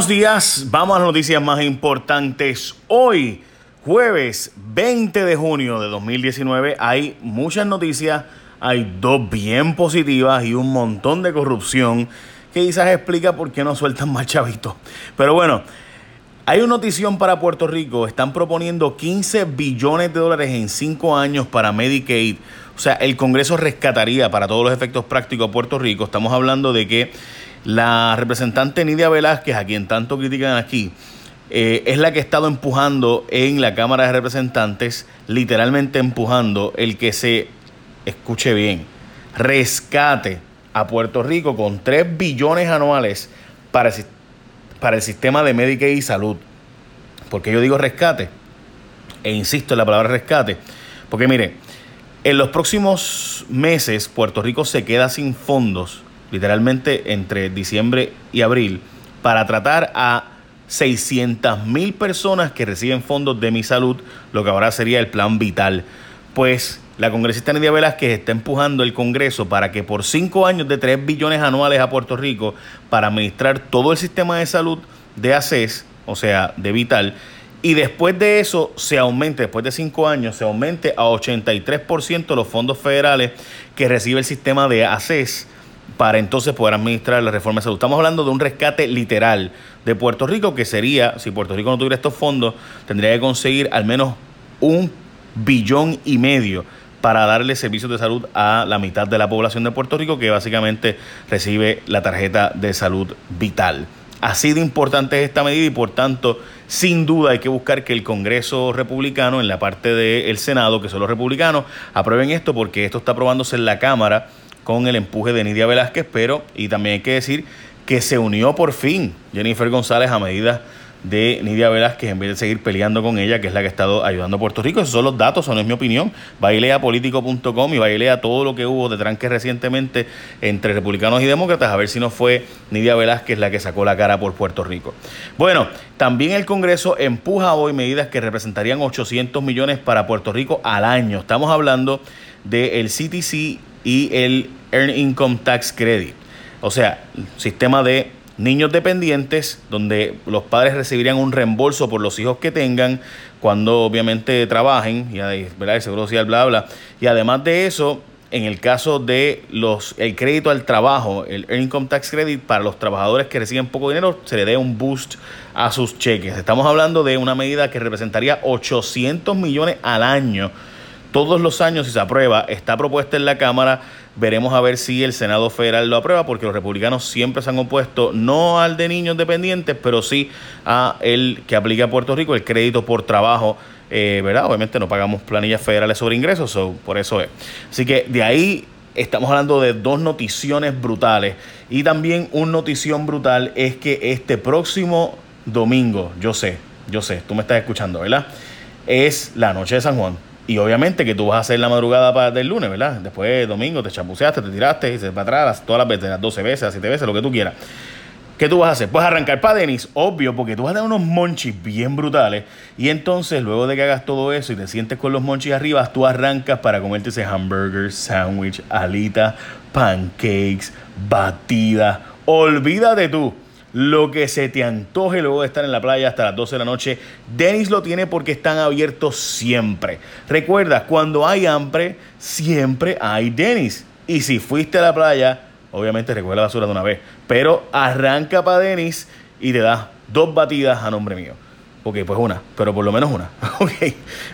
Buenos días, vamos a las noticias más importantes. Hoy, jueves 20 de junio de 2019, hay muchas noticias, hay dos bien positivas y un montón de corrupción que quizás explica por qué no sueltan más chavitos. Pero bueno, hay una notición para Puerto Rico, están proponiendo 15 billones de dólares en 5 años para Medicaid. O sea, el Congreso rescataría para todos los efectos prácticos a Puerto Rico. Estamos hablando de que la representante Nidia Velázquez, a quien tanto critican aquí, eh, es la que ha estado empujando en la Cámara de Representantes, literalmente empujando el que se, escuche bien, rescate a Puerto Rico con 3 billones anuales para el, sistema de Medicaid y salud. Porque yo digo rescate, e insisto en la palabra rescate, porque mire, en los próximos meses Puerto Rico se queda sin fondos literalmente entre diciembre y abril, para tratar a 600 mil personas que reciben fondos de mi salud, lo que ahora sería el plan vital. Pues la congresista Nidia Velázquez está empujando el Congreso para que por cinco años de 3 billones anuales a Puerto Rico para administrar todo el sistema de salud de ACES, o sea, de Vital, y después de eso se aumente, después de cinco años, se aumente a 83% los fondos federales que recibe el sistema de ACES para entonces poder administrar la reforma de salud. Estamos hablando de un rescate literal de Puerto Rico que sería, si Puerto Rico no tuviera estos fondos, tendría que conseguir al menos un billón y medio para darle servicios de salud a la mitad de la población de Puerto Rico que básicamente recibe la tarjeta de salud vital. Así de importante es esta medida y por tanto, sin duda hay que buscar que el Congreso republicano, en la parte del Senado, que son los republicanos, aprueben esto porque esto está aprobándose en la Cámara con el empuje de Nidia Velázquez, pero y también hay que decir que se unió por fin Jennifer González a medida de Nidia Velázquez en vez de seguir peleando con ella, que es la que ha estado ayudando a Puerto Rico. Esos son los datos, eso no es mi opinión. Bailea político.com y bailea todo lo que hubo de tranque recientemente entre republicanos y demócratas, a ver si no fue Nidia Velázquez la que sacó la cara por Puerto Rico. Bueno, también el Congreso empuja hoy medidas que representarían 800 millones para Puerto Rico al año. Estamos hablando del CTC y el Earned Income Tax Credit. O sea, sistema de niños dependientes donde los padres recibirían un reembolso por los hijos que tengan cuando obviamente trabajen, y ¿verdad? el seguro social, bla, bla. Y además de eso, en el caso de los el crédito al trabajo, el Income Tax Credit, para los trabajadores que reciben poco dinero, se le dé un boost a sus cheques. Estamos hablando de una medida que representaría 800 millones al año todos los años si se aprueba, está propuesta en la Cámara, veremos a ver si el Senado Federal lo aprueba, porque los republicanos siempre se han opuesto no al de niños dependientes, pero sí a el que aplica a Puerto Rico el crédito por trabajo, eh, ¿verdad? Obviamente no pagamos planillas federales sobre ingresos, por eso es. Así que de ahí estamos hablando de dos noticiones brutales. Y también una notición brutal es que este próximo domingo, yo sé, yo sé, tú me estás escuchando, ¿verdad? Es la noche de San Juan. Y obviamente que tú vas a hacer la madrugada para del lunes, ¿verdad? Después domingo te champuceaste, te tiraste, y se para atrás todas las veces, las 12 veces, las 7 veces, lo que tú quieras. ¿Qué tú vas a hacer? Pues arrancar para Denis, obvio, porque tú vas a tener unos monchis bien brutales. Y entonces, luego de que hagas todo eso y te sientes con los monchis arriba, tú arrancas para comerte ese hamburger, sándwich, alita, pancakes, batida. Olvídate tú lo que se te antoje luego de estar en la playa hasta las 12 de la noche. Denis lo tiene porque están abiertos siempre. Recuerda, cuando hay hambre, siempre hay Denis. Y si fuiste a la playa, obviamente recuerda la basura de una vez. Pero arranca para Denis y te da dos batidas a nombre mío. Ok, pues una, pero por lo menos una. Ok,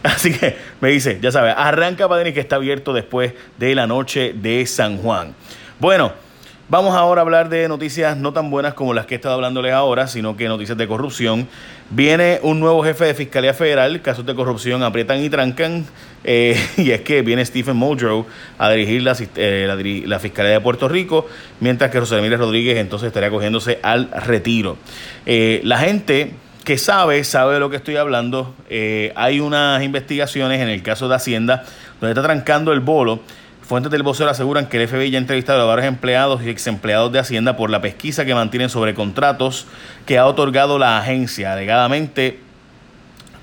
así que me dice, ya sabes, arranca para Denis que está abierto después de la noche de San Juan. Bueno. Vamos ahora a hablar de noticias no tan buenas como las que he estado hablándoles ahora, sino que noticias de corrupción. Viene un nuevo jefe de Fiscalía Federal, casos de corrupción aprietan y trancan, eh, y es que viene Stephen Muldrow a dirigir eh, la, Fiscalía de Puerto Rico, mientras que José Emilio Rodríguez entonces estaría cogiéndose al retiro. Eh, la gente que sabe, sabe de lo que estoy hablando. hay unas investigaciones en el caso de Hacienda, donde está trancando el bolo Fuentes del vocero aseguran que el FBI ya ha entrevistado a varios empleados y ex empleados de Hacienda por la pesquisa que mantienen sobre contratos que ha otorgado la agencia. Alegadamente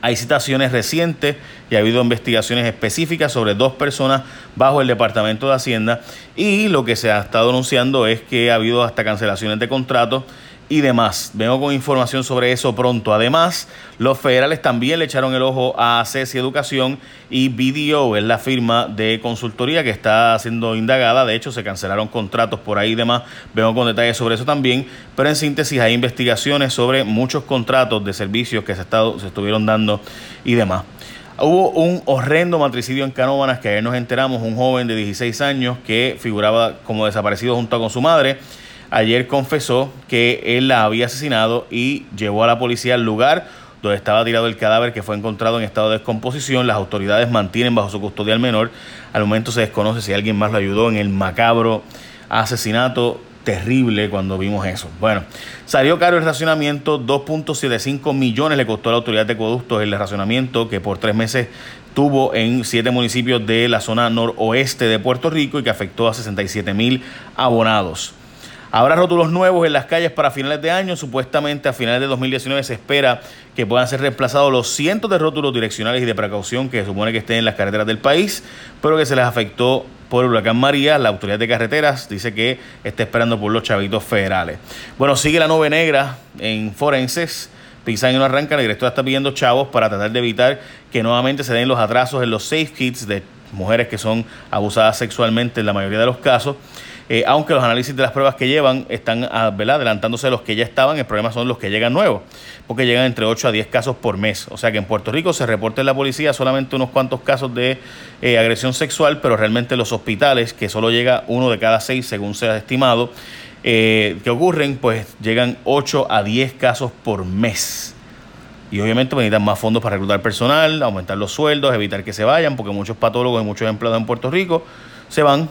hay citaciones recientes y ha habido investigaciones específicas sobre dos personas bajo el Departamento de Hacienda y lo que se ha estado anunciando es que ha habido hasta cancelaciones de contratos y demás. Vengo con información sobre eso pronto. Además, los federales también le echaron el ojo a CES y Educación y BDO es la firma de consultoría que está siendo indagada. De hecho, se cancelaron contratos por ahí y demás. Vengo con detalles sobre eso también. Pero en síntesis, hay investigaciones sobre muchos contratos de servicios que se, se estuvieron dando y demás. Hubo un horrendo matricidio en Canóvanas que ayer nos enteramos, un joven de 16 años que figuraba como desaparecido junto con su madre ayer confesó que él la había asesinado y llevó a la policía al lugar donde estaba tirado el cadáver que fue encontrado en estado de descomposición. Las autoridades mantienen bajo su custodia al menor. Al momento se desconoce si alguien más lo ayudó en el macabro asesinato terrible cuando vimos eso. Bueno, salió caro el racionamiento, 2.75 millones le costó a la autoridad de acueductos el racionamiento que por tres meses tuvo en siete municipios de la zona noroeste de Puerto Rico y que afectó a 67 mil abonados. Habrá rótulos nuevos en las calles para finales de año. Supuestamente a finales de 2019 se espera que puedan ser reemplazados los cientos de rótulos direccionales y de precaución que se supone que estén en las carreteras del país, pero que se les afectó por el huracán María. La autoridad de carreteras dice que está esperando por los chavitos federales. Bueno, sigue la nube negra en forenses. Pisan y no arranca, la directora está pidiendo chavos para tratar de evitar que nuevamente se den los atrasos en los safe kits de mujeres que son abusadas sexualmente en la mayoría de los casos. Eh, aunque los análisis de las pruebas que llevan están ah, adelantándose de los que ya estaban, el problema son los que llegan nuevos, porque llegan entre 8 a 10 casos por mes. O sea que en Puerto Rico se reporta en la policía solamente unos cuantos casos de eh, agresión sexual, pero realmente los hospitales, que solo llega uno de cada seis según se ha estimado, eh, que ocurren, pues llegan 8 a 10 casos por mes. Y obviamente necesitan más fondos para reclutar personal, aumentar los sueldos, evitar que se vayan, porque muchos patólogos y muchos empleados en Puerto Rico se van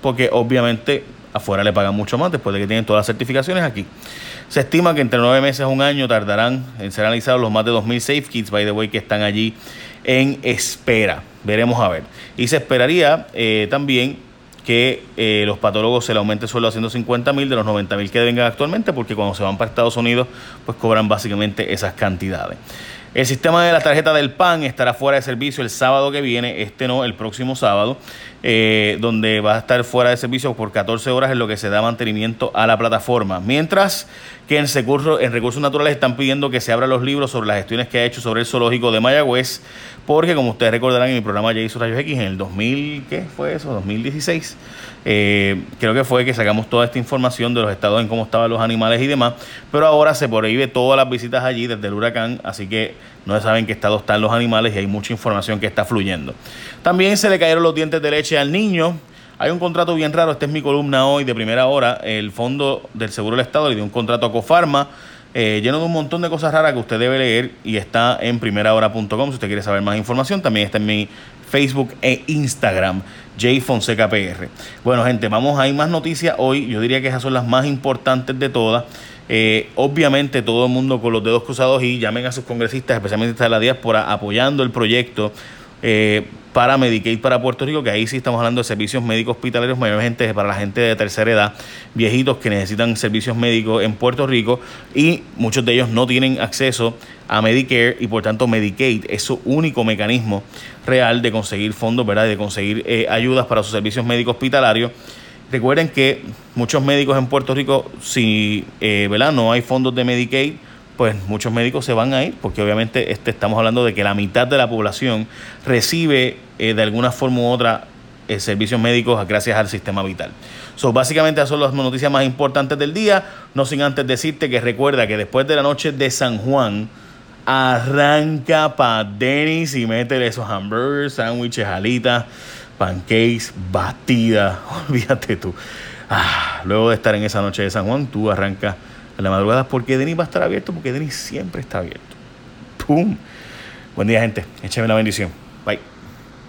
porque obviamente afuera le pagan mucho más después de que tienen todas las certificaciones aquí. Se estima que entre nueve meses a un año tardarán en ser analizados los más de 2.000 safe kits, by the way, que están allí en espera. Veremos a ver. Y se esperaría eh, también que eh, los patólogos se le aumente sueldo a 150 mil de los 90 mil que vengan actualmente, porque cuando se van para Estados Unidos, pues cobran básicamente esas cantidades. El sistema de la tarjeta del PAN estará fuera de servicio el sábado que viene, este no, el próximo sábado, eh, donde va a estar fuera de servicio por 14 horas en lo que se da mantenimiento a la plataforma. Mientras que en, en Recursos Naturales están pidiendo que se abran los libros sobre las gestiones que ha hecho sobre el zoológico de Mayagüez, porque como ustedes recordarán en mi programa ya hizo Rayos X en el 2000, ¿qué fue eso? 2016. Eh, creo que fue que sacamos toda esta información de los estados en cómo estaban los animales y demás, pero ahora se prohíbe todas las visitas allí desde el huracán, así que no se sabe en qué estado están los animales y hay mucha información que está fluyendo. También se le cayeron los dientes de leche al niño. Hay un contrato bien raro, esta es mi columna hoy de primera hora. El Fondo del Seguro del Estado le dio un contrato a Cofarma eh, lleno de un montón de cosas raras que usted debe leer y está en primerahora.com si usted quiere saber más información. También está en mi Facebook e Instagram, J Fonseca PR. Bueno, gente, vamos ir más noticias hoy. Yo diría que esas son las más importantes de todas. Eh, obviamente todo el mundo con los dedos cruzados y llamen a sus congresistas, especialmente a la diáspora, apoyando el proyecto eh, para Medicaid para Puerto Rico, que ahí sí estamos hablando de servicios médicos hospitalarios, mayormente para la gente de tercera edad, viejitos que necesitan servicios médicos en Puerto Rico y muchos de ellos no tienen acceso a Medicare y por tanto Medicaid es su único mecanismo real de conseguir fondos, ¿verdad? de conseguir eh, ayudas para sus servicios médicos hospitalarios. Recuerden que muchos médicos en Puerto Rico, si eh, ¿verdad? no hay fondos de Medicaid, pues muchos médicos se van a ir, porque obviamente este, estamos hablando de que la mitad de la población recibe eh, de alguna forma u otra eh, servicios médicos gracias al sistema vital. So, básicamente esas son las noticias más importantes del día, no sin antes decirte que recuerda que después de la noche de San Juan, arranca para Denis y métele esos hamburgers, sándwiches, alitas, pancakes, batidas, olvídate tú. Ah, luego de estar en esa noche de San Juan, tú arrancas en la madrugada porque Denis va a estar abierto, porque Denis siempre está abierto. ¡Pum! Buen día, gente. Échame la bendición. Bye.